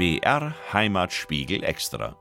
BR Heimatspiegel Extra.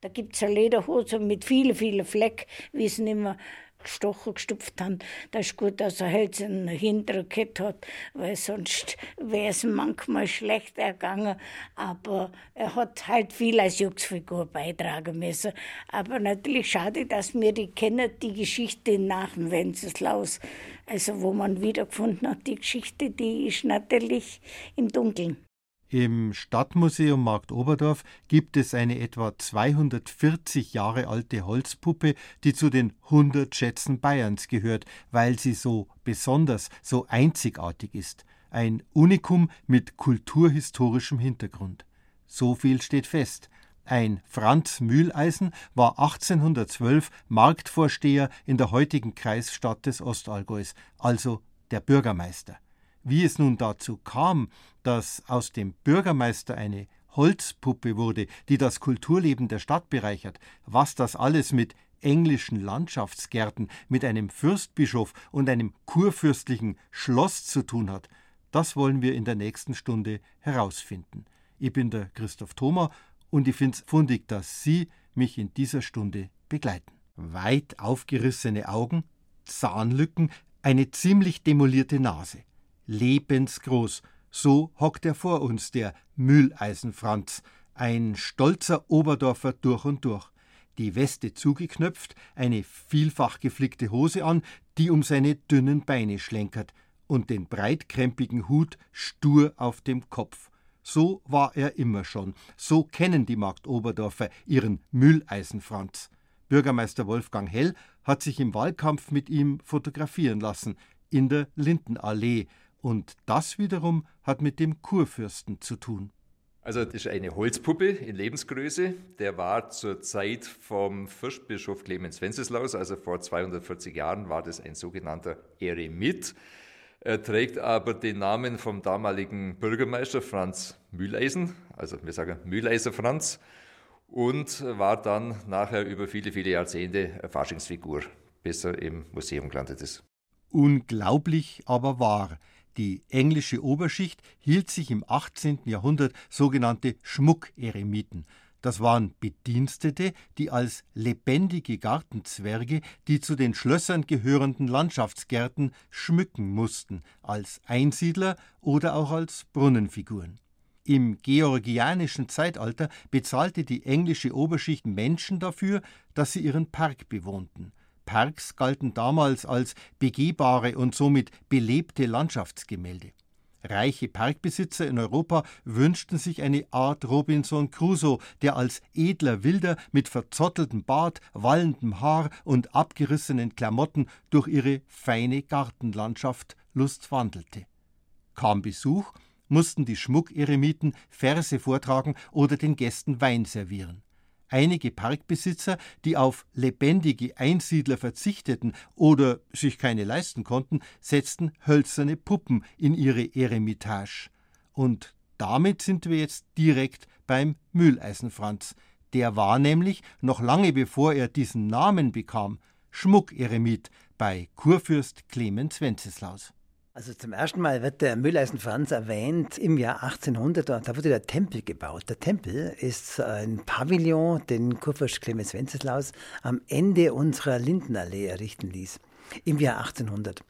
Da gibt es eine Lederhose mit vielen, vielen Flecken, wie es nicht mehr gestochen, gestupft haben. Das ist gut, dass er halt einen hinteren Kett hat, weil sonst wäre es manchmal schlecht ergangen. Aber er hat halt viel als Juxfigur beitragen müssen. Aber natürlich schade, dass wir die kennen, die Geschichte nach dem Wenceslaus. Also wo man wiedergefunden hat, die Geschichte, die ist natürlich im Dunkeln. Im Stadtmuseum Markt Oberdorf gibt es eine etwa 240 Jahre alte Holzpuppe, die zu den 100 Schätzen Bayerns gehört, weil sie so besonders, so einzigartig ist. Ein Unikum mit kulturhistorischem Hintergrund. So viel steht fest. Ein Franz Mühleisen war 1812 Marktvorsteher in der heutigen Kreisstadt des Ostallgäus, also der Bürgermeister. Wie es nun dazu kam, dass aus dem Bürgermeister eine Holzpuppe wurde, die das Kulturleben der Stadt bereichert, was das alles mit englischen Landschaftsgärten, mit einem Fürstbischof und einem kurfürstlichen Schloss zu tun hat, das wollen wir in der nächsten Stunde herausfinden. Ich bin der Christoph Thoma und ich finde es fundig, dass Sie mich in dieser Stunde begleiten. Weit aufgerissene Augen, Zahnlücken, eine ziemlich demolierte Nase lebensgroß. So hockt er vor uns, der Mühleisenfranz, ein stolzer Oberdorfer durch und durch. Die Weste zugeknöpft, eine vielfach geflickte Hose an, die um seine dünnen Beine schlenkert, und den breitkrempigen Hut stur auf dem Kopf. So war er immer schon. So kennen die Markt Oberdorfer ihren Mühleisenfranz. Bürgermeister Wolfgang Hell hat sich im Wahlkampf mit ihm fotografieren lassen, in der Lindenallee, und das wiederum hat mit dem Kurfürsten zu tun. Also das ist eine Holzpuppe in Lebensgröße. Der war zur Zeit vom Fürstbischof Clemens Wenceslaus, also vor 240 Jahren, war das ein sogenannter Eremit. Er trägt aber den Namen vom damaligen Bürgermeister Franz Mühleisen, also wir sagen Mühleiser Franz, und war dann nachher über viele, viele Jahrzehnte Faschingsfigur, bis er im Museum gelandet ist. Unglaublich, aber wahr. Die englische Oberschicht hielt sich im 18. Jahrhundert sogenannte Schmuckeremiten. Das waren Bedienstete, die als lebendige Gartenzwerge die zu den Schlössern gehörenden Landschaftsgärten schmücken mussten, als Einsiedler oder auch als Brunnenfiguren. Im georgianischen Zeitalter bezahlte die englische Oberschicht Menschen dafür, dass sie ihren Park bewohnten. Parks galten damals als begehbare und somit belebte Landschaftsgemälde. Reiche Parkbesitzer in Europa wünschten sich eine Art Robinson Crusoe, der als edler Wilder mit verzotteltem Bart, wallendem Haar und abgerissenen Klamotten durch ihre feine Gartenlandschaft lustwandelte. Kam Besuch, mussten die Schmuckeremiten Verse vortragen oder den Gästen Wein servieren. Einige Parkbesitzer, die auf lebendige Einsiedler verzichteten oder sich keine leisten konnten, setzten hölzerne Puppen in ihre Eremitage. Und damit sind wir jetzt direkt beim Mühleisenfranz. Der war nämlich, noch lange bevor er diesen Namen bekam, Schmuckeremit bei Kurfürst Clemens Wenceslaus. Also zum ersten Mal wird der Mülleisen Franz erwähnt im Jahr 1800. Da wurde der Tempel gebaut. Der Tempel ist ein Pavillon, den Kurfürst Clemens Wenceslaus am Ende unserer Lindenallee errichten ließ. Im Jahr 1800.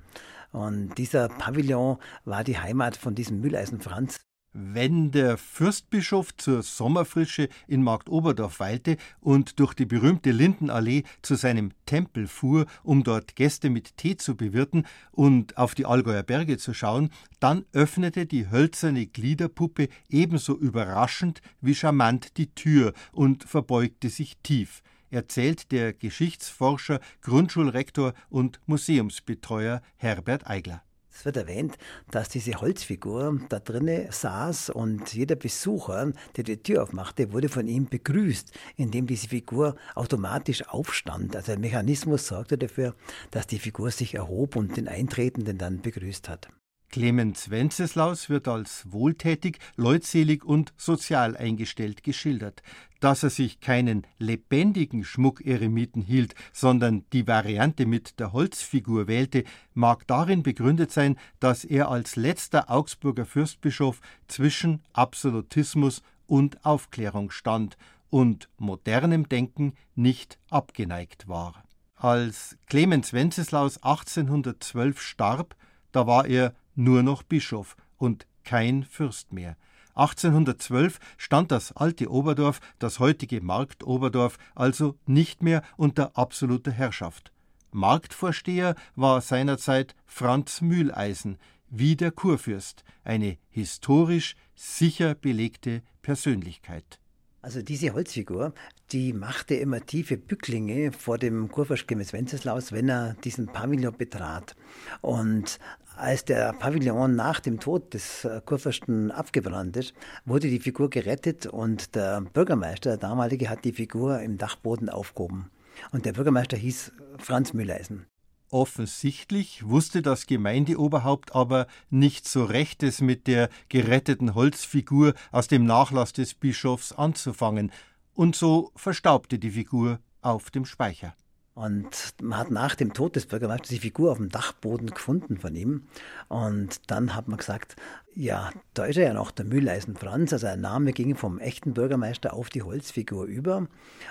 Und dieser Pavillon war die Heimat von diesem Mülleisen Franz. Wenn der Fürstbischof zur Sommerfrische in Markt Oberdorf weilte und durch die berühmte Lindenallee zu seinem Tempel fuhr, um dort Gäste mit Tee zu bewirten und auf die Allgäuer Berge zu schauen, dann öffnete die hölzerne Gliederpuppe ebenso überraschend wie charmant die Tür und verbeugte sich tief erzählt der Geschichtsforscher, Grundschulrektor und Museumsbetreuer Herbert Eigler. Es wird erwähnt, dass diese Holzfigur da drinnen saß und jeder Besucher, der die Tür aufmachte, wurde von ihm begrüßt, indem diese Figur automatisch aufstand. Also ein Mechanismus sorgte dafür, dass die Figur sich erhob und den Eintretenden dann begrüßt hat. Clemens Wenceslaus wird als wohltätig, leutselig und sozial eingestellt geschildert. Dass er sich keinen lebendigen Schmuckeremiten hielt, sondern die Variante mit der Holzfigur wählte, mag darin begründet sein, dass er als letzter Augsburger Fürstbischof zwischen Absolutismus und Aufklärung stand und modernem Denken nicht abgeneigt war. Als Clemens Wenceslaus 1812 starb, da war er nur noch Bischof und kein Fürst mehr. 1812 stand das alte Oberdorf, das heutige Marktoberdorf, also nicht mehr unter absoluter Herrschaft. Marktvorsteher war seinerzeit Franz Mühleisen, wie der Kurfürst, eine historisch sicher belegte Persönlichkeit. Also diese Holzfigur, die machte immer tiefe Bücklinge vor dem Clemens Wenceslaus, wenn er diesen Pavillon betrat. Und als der Pavillon nach dem Tod des äh, Kurfürsten abgebrannt ist, wurde die Figur gerettet und der Bürgermeister, der damalige, hat die Figur im Dachboden aufgehoben. Und der Bürgermeister hieß Franz Mülleisen. Offensichtlich wusste das Gemeindeoberhaupt aber nicht so rechtes mit der geretteten Holzfigur aus dem Nachlass des Bischofs anzufangen, und so verstaubte die Figur auf dem Speicher. Und man hat nach dem Tod des Bürgermeisters die Figur auf dem Dachboden gefunden von ihm. Und dann hat man gesagt, ja, da ist er ja noch der Mühleisen Franz. Also der Name ging vom echten Bürgermeister auf die Holzfigur über.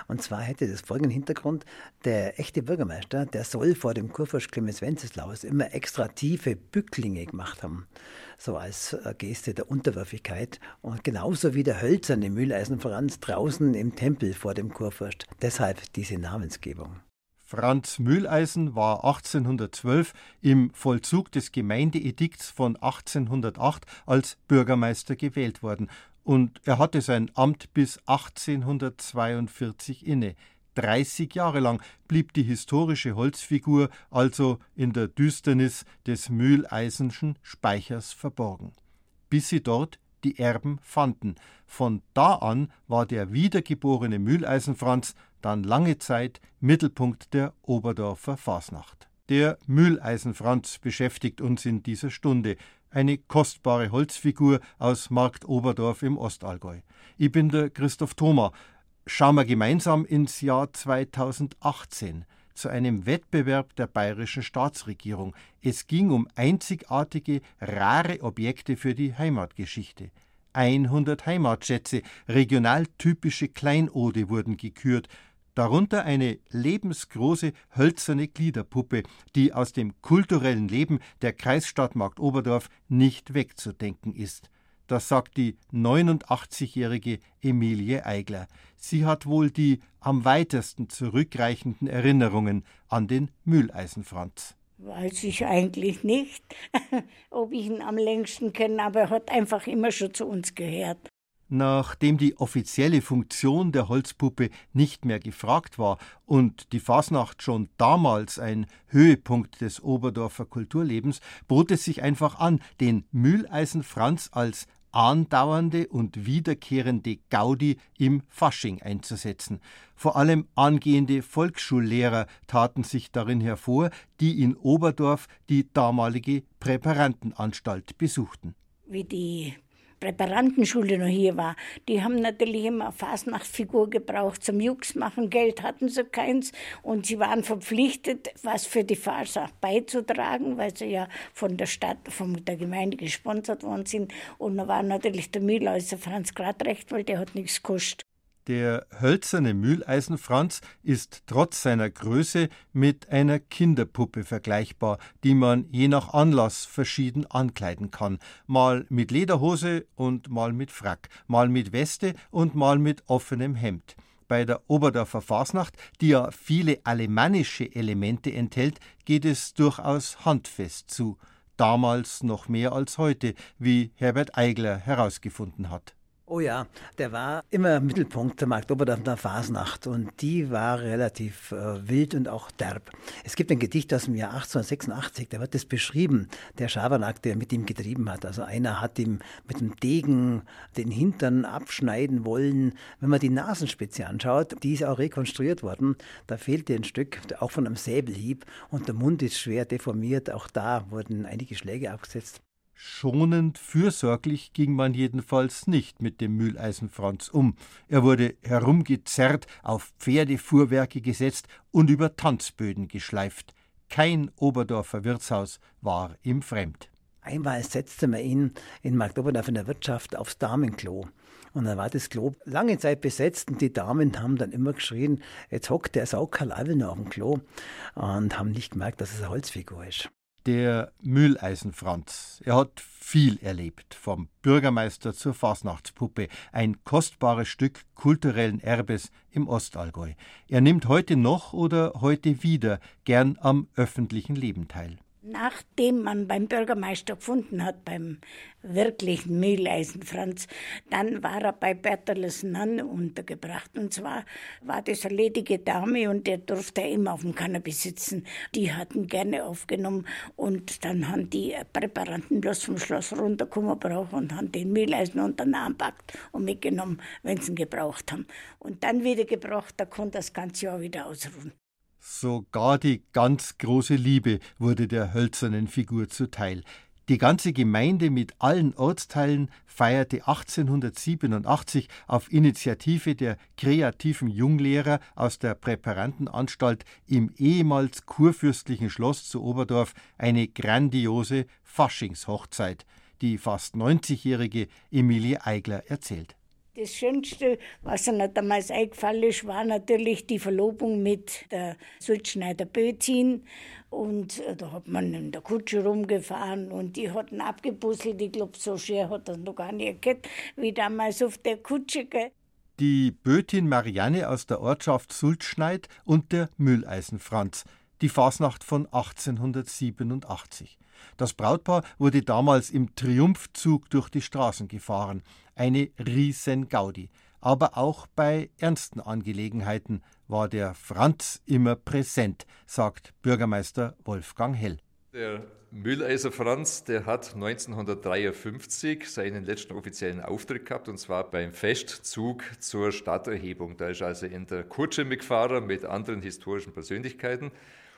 Und zwar hätte das folgenden Hintergrund. Der echte Bürgermeister, der soll vor dem Kurfürst Clemens Wenceslaus immer extra tiefe Bücklinge gemacht haben. So als äh, Geste der Unterwürfigkeit. Und genauso wie der hölzerne Mühleisen Franz draußen im Tempel vor dem Kurfürst. Deshalb diese Namensgebung. Franz Mühleisen war 1812 im Vollzug des Gemeindeedikts von 1808 als Bürgermeister gewählt worden und er hatte sein Amt bis 1842 inne. 30 Jahre lang blieb die historische Holzfigur also in der Düsternis des Mühleisenschen Speichers verborgen, bis sie dort die Erben fanden. Von da an war der wiedergeborene Mühleisen Franz dann lange Zeit Mittelpunkt der Oberdorfer Fasnacht. Der Mühleisenfranz beschäftigt uns in dieser Stunde, eine kostbare Holzfigur aus Markt Oberdorf im Ostallgäu. Ich bin der Christoph Thoma. Schauen wir gemeinsam ins Jahr 2018 zu einem Wettbewerb der bayerischen Staatsregierung. Es ging um einzigartige, rare Objekte für die Heimatgeschichte. 100 Heimatschätze, regionaltypische Kleinode wurden gekürt, darunter eine lebensgroße hölzerne Gliederpuppe, die aus dem kulturellen Leben der Kreisstadt Marktoberdorf nicht wegzudenken ist. Das sagt die 89-jährige Emilie Eigler. Sie hat wohl die am weitesten zurückreichenden Erinnerungen an den Mühleisenfranz. Weiß ich eigentlich nicht, ob ich ihn am längsten kenne, aber er hat einfach immer schon zu uns gehört. Nachdem die offizielle Funktion der Holzpuppe nicht mehr gefragt war und die Fasnacht schon damals ein Höhepunkt des Oberdorfer Kulturlebens, bot es sich einfach an, den Mühleisen Franz als andauernde und wiederkehrende Gaudi im Fasching einzusetzen. Vor allem angehende Volksschullehrer taten sich darin hervor, die in Oberdorf die damalige Präparantenanstalt besuchten. Wie die Präparantenschule noch hier war, die haben natürlich immer eine Fasnachtsfigur gebraucht zum Jux machen. Geld hatten sie keins und sie waren verpflichtet, was für die Fasnacht beizutragen, weil sie ja von der Stadt, von der Gemeinde gesponsert worden sind. Und da war natürlich der Mühlhäuser Franz Gradrecht, weil der hat nichts gekostet. Der hölzerne Mühleisenfranz ist trotz seiner Größe mit einer Kinderpuppe vergleichbar, die man je nach Anlass verschieden ankleiden kann, mal mit Lederhose und mal mit Frack, mal mit Weste und mal mit offenem Hemd. Bei der Oberdorfer Fasnacht, die ja viele alemannische Elemente enthält, geht es durchaus handfest zu, damals noch mehr als heute, wie Herbert Eigler herausgefunden hat. Oh ja, der war immer Mittelpunkt der Marktoberdorfer Fasnacht und die war relativ äh, wild und auch derb. Es gibt ein Gedicht aus dem Jahr 1886, da wird das beschrieben, der Schabernack, der mit ihm getrieben hat. Also einer hat ihm mit dem Degen den Hintern abschneiden wollen. Wenn man die Nasenspitze anschaut, die ist auch rekonstruiert worden, da fehlte ein Stück, auch von einem Säbelhieb und der Mund ist schwer deformiert. Auch da wurden einige Schläge abgesetzt. Schonend fürsorglich ging man jedenfalls nicht mit dem Mühleisen Franz um. Er wurde herumgezerrt, auf Pferdefuhrwerke gesetzt und über Tanzböden geschleift. Kein Oberdorfer Wirtshaus war ihm fremd. Einmal setzte man ihn in Magdoberdorf in der Wirtschaft aufs Damenklo. Und dann war das Klo lange Zeit besetzt und die Damen haben dann immer geschrien, jetzt hockt der Saukerl noch auf dem Klo und haben nicht gemerkt, dass es eine Holzfigur ist. Der Mühleisen Franz. Er hat viel erlebt, vom Bürgermeister zur Fasnachtspuppe, ein kostbares Stück kulturellen Erbes im Ostallgäu. Er nimmt heute noch oder heute wieder gern am öffentlichen Leben teil nachdem man beim Bürgermeister gefunden hat, beim wirklichen Mühleisen Franz, dann war er bei Berteles Nanne untergebracht. Und zwar war das eine ledige Dame und der durfte immer auf dem Cannabis sitzen. Die hatten gerne aufgenommen und dann haben die Präparanten bloß vom Schloss runtergekommen brauchen und haben den Mühleisen unter den Arm gepackt und mitgenommen, wenn sie ihn gebraucht haben. Und dann wieder gebraucht, da konnte das ganze Jahr wieder ausruhen. Sogar die ganz große Liebe wurde der hölzernen Figur zuteil. Die ganze Gemeinde mit allen Ortsteilen feierte 1887 auf Initiative der kreativen Junglehrer aus der Präparantenanstalt im ehemals kurfürstlichen Schloss zu Oberdorf eine grandiose Faschingshochzeit, die fast 90-jährige Emilie Eigler erzählt. Das Schönste, was mir damals eingefallen ist, war natürlich die Verlobung mit der Sulzschneider Bötin. Und äh, da hat man in der Kutsche rumgefahren und die hatten abgebusselt. Ich glaube, so schwer hat das noch gar nicht erkannt, wie damals auf der Kutsche. Gell? Die Bötin Marianne aus der Ortschaft Sulzschneid und der Mülleisen Franz, die Fasnacht von 1887. Das Brautpaar wurde damals im Triumphzug durch die Straßen gefahren. Eine Riesen-Gaudi. Aber auch bei ernsten Angelegenheiten war der Franz immer präsent, sagt Bürgermeister Wolfgang Hell. Der Mülleiser Franz, der hat 1953 seinen letzten offiziellen Auftritt gehabt, und zwar beim Festzug zur Stadterhebung. Da ist also in der Kutsche mitgefahren mit anderen historischen Persönlichkeiten.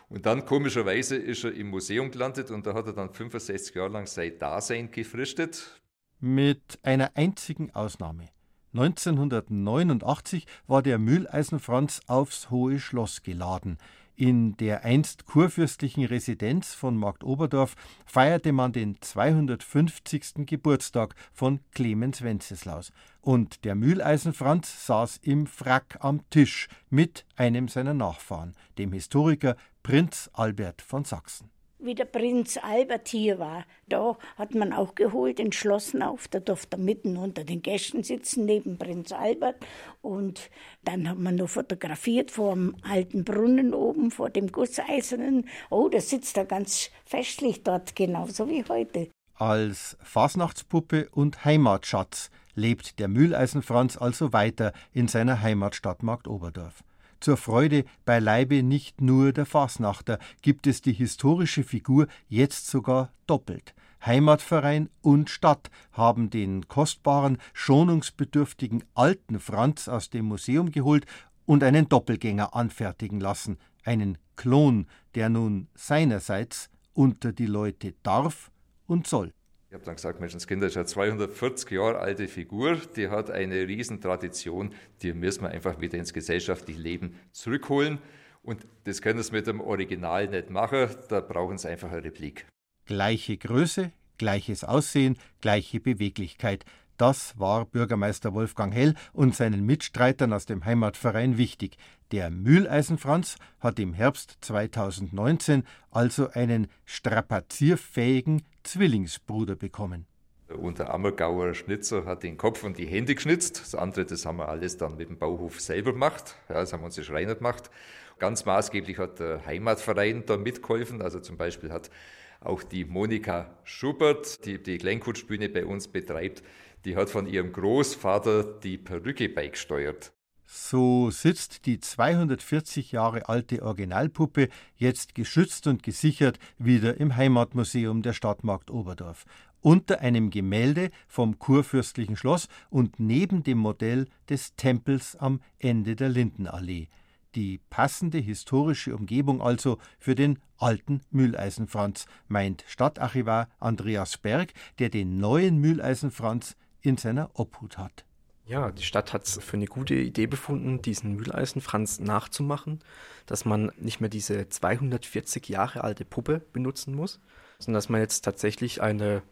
Und dann komischerweise ist er im Museum gelandet und da hat er dann 65 Jahre lang sein Dasein gefristet. Mit einer einzigen Ausnahme. 1989 war der Mühleisenfranz aufs Hohe Schloss geladen. In der einst kurfürstlichen Residenz von Marktoberdorf feierte man den 250. Geburtstag von Clemens Wenceslaus. Und der Mühleisenfranz saß im Frack am Tisch mit einem seiner Nachfahren, dem Historiker Prinz Albert von Sachsen. Wie der Prinz Albert hier war, da hat man auch geholt, entschlossen auf. Da durfte er mitten unter den Gästen sitzen, neben Prinz Albert. Und dann hat man noch fotografiert vor dem alten Brunnen oben, vor dem Gusseisernen. Oh, da sitzt er ganz festlich dort, genauso wie heute. Als Fasnachtspuppe und Heimatschatz lebt der Mühleisenfranz also weiter in seiner Heimatstadt Marktoberdorf. Zur Freude beileibe nicht nur der Fasnachter gibt es die historische Figur jetzt sogar doppelt. Heimatverein und Stadt haben den kostbaren, schonungsbedürftigen alten Franz aus dem Museum geholt und einen Doppelgänger anfertigen lassen, einen Klon, der nun seinerseits unter die Leute darf und soll. Ich habe dann gesagt, Menschenskinder ist eine 240 Jahre alte Figur, die hat eine Riesentradition, die müssen wir einfach wieder ins gesellschaftliche Leben zurückholen. Und das können sie mit dem Original nicht machen, da brauchen sie einfach eine Replik. Gleiche Größe, gleiches Aussehen, gleiche Beweglichkeit. Das war Bürgermeister Wolfgang Hell und seinen Mitstreitern aus dem Heimatverein wichtig. Der Mühleisenfranz hat im Herbst 2019 also einen strapazierfähigen Zwillingsbruder bekommen. Unter Ammergauer Schnitzer hat den Kopf und die Hände geschnitzt. Das andere, das haben wir alles dann mit dem Bauhof selber gemacht. Ja, das haben wir uns die Schreiner gemacht. Ganz maßgeblich hat der Heimatverein da mitgeholfen. Also zum Beispiel hat auch die Monika Schubert, die die Glenkutschbühne bei uns betreibt, die hat von ihrem Großvater die Perücke beigesteuert. So sitzt die 240 Jahre alte Originalpuppe jetzt geschützt und gesichert wieder im Heimatmuseum der Stadt Marktoberdorf unter einem Gemälde vom kurfürstlichen Schloss und neben dem Modell des Tempels am Ende der Lindenallee. Die passende historische Umgebung also für den alten Mühleisenfranz, meint Stadtarchivar Andreas Berg, der den neuen Mühleisenfranz in seiner Obhut hat. Ja, die Stadt hat es für eine gute Idee befunden, diesen Mühleisenfranz nachzumachen, dass man nicht mehr diese 240 Jahre alte Puppe benutzen muss, sondern dass man jetzt tatsächlich eine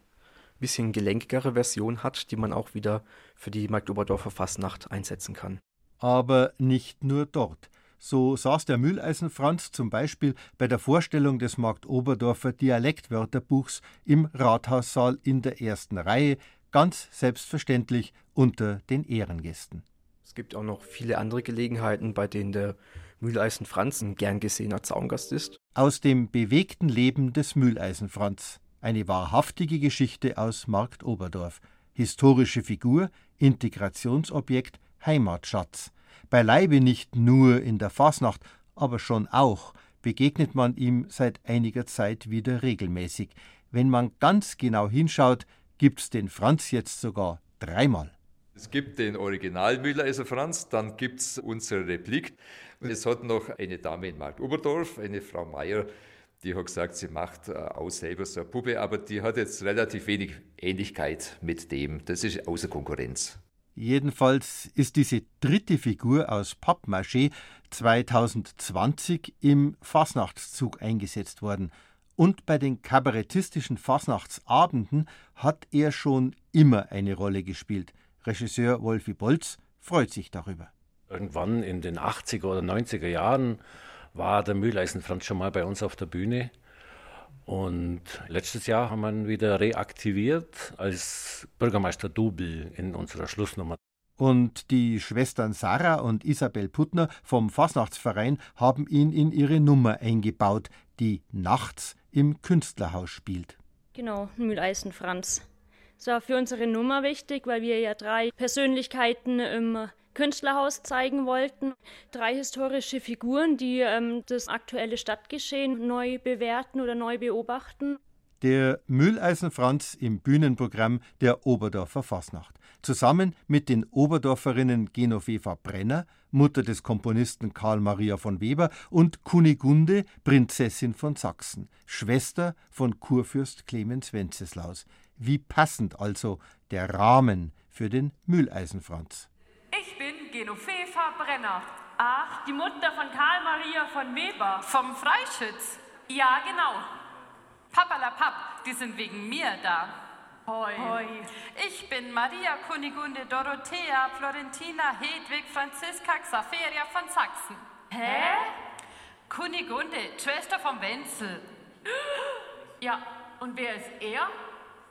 bisschen gelenkigere Version hat, die man auch wieder für die Marktoberdorfer Fastnacht einsetzen kann. Aber nicht nur dort. So saß der Mühleisen Franz zum Beispiel bei der Vorstellung des Marktoberdorfer Dialektwörterbuchs im Rathaussaal in der ersten Reihe, ganz selbstverständlich unter den Ehrengästen. Es gibt auch noch viele andere Gelegenheiten, bei denen der Mühleisen Franz ein gern gesehener Zaungast ist. Aus dem bewegten Leben des Mühleisen Franz. Eine wahrhaftige Geschichte aus Marktoberdorf. Historische Figur, Integrationsobjekt, Heimatschatz. Beileibe nicht nur in der Fasnacht, aber schon auch begegnet man ihm seit einiger Zeit wieder regelmäßig. Wenn man ganz genau hinschaut, gibt's den Franz jetzt sogar dreimal. Es gibt den Original Mühleiser Franz, dann gibt es unsere Replik. Es hat noch eine Dame in Markt Oberdorf, eine Frau Meier, die hat gesagt, sie macht äh, auch selber so eine Puppe, aber die hat jetzt relativ wenig Ähnlichkeit mit dem. Das ist außer Konkurrenz. Jedenfalls ist diese dritte Figur aus Pappmaché 2020 im Fasnachtszug eingesetzt worden. Und bei den kabarettistischen Fasnachtsabenden hat er schon immer eine Rolle gespielt. Regisseur Wolfi Bolz freut sich darüber. Irgendwann in den 80er oder 90er Jahren war der Mühleisen Franz schon mal bei uns auf der Bühne. Und letztes Jahr haben wir ihn wieder reaktiviert als Bürgermeister Double in unserer Schlussnummer. Und die Schwestern Sarah und Isabel Puttner vom Fasnachtsverein haben ihn in ihre Nummer eingebaut, die nachts im Künstlerhaus spielt. Genau, Mühleisen Franz. Das war für unsere Nummer wichtig, weil wir ja drei Persönlichkeiten im Künstlerhaus zeigen wollten. Drei historische Figuren, die ähm, das aktuelle Stadtgeschehen neu bewerten oder neu beobachten. Der Mühleisen Franz im Bühnenprogramm der Oberdorfer Fasnacht. Zusammen mit den Oberdorferinnen Genoveva Brenner, Mutter des Komponisten Karl Maria von Weber, und Kunigunde, Prinzessin von Sachsen, Schwester von Kurfürst Clemens Wenceslaus. Wie passend also der Rahmen für den Mühleisenfranz. Ich bin Genoveva Brenner. Ach, die Mutter von Karl Maria von Weber. Vom Freischütz. Ja, genau. Pappalapapp, die sind wegen mir da. Hoi. Hoi. Ich bin Maria Kunigunde Dorothea Florentina Hedwig Franziska Xaveria von Sachsen. Hä? Kunigunde, Schwester vom Wenzel. Ja, und wer ist er?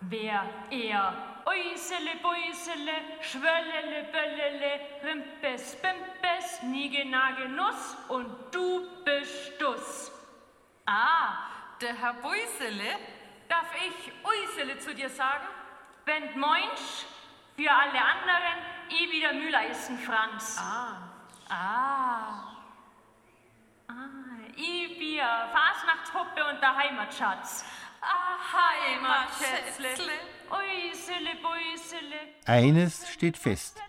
Wer er? Äusele, Bäusele, Schwöllele, Böllele, Rimpes, Bimpes, Nige, Nuss und du bist Duss. Der Herr Bäusele? Darf ich Äusele zu dir sagen? Wenn Moinsch, für alle anderen, ich wieder Mühleisen Franz. Ah, ah. Ah, ich bin Fasnachtspuppe und der Heimatschatz. Ah, Heimatschätzle. Eines steht fest.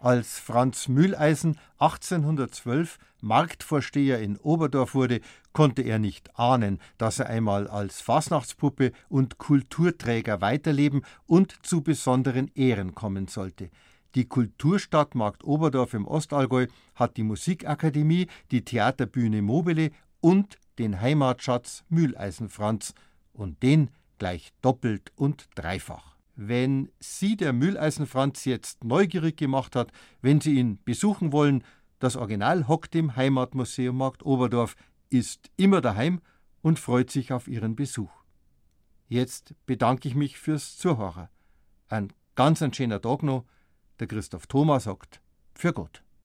Als Franz Mühleisen 1812 Marktvorsteher in Oberdorf wurde, konnte er nicht ahnen, dass er einmal als Fasnachtspuppe und Kulturträger weiterleben und zu besonderen Ehren kommen sollte. Die Kulturstadt Markt Oberdorf im Ostallgäu hat die Musikakademie, die Theaterbühne Mobile und den Heimatschatz Mühleisen Franz und den gleich doppelt und dreifach. Wenn Sie der Mühleisen Franz jetzt neugierig gemacht hat, wenn Sie ihn besuchen wollen, das Original hockt im Heimatmuseum Markt Oberdorf, ist immer daheim und freut sich auf Ihren Besuch. Jetzt bedanke ich mich fürs Zuhören. Ein ganz ein schöner Tag noch. Der Christoph Thomas sagt, für Gott.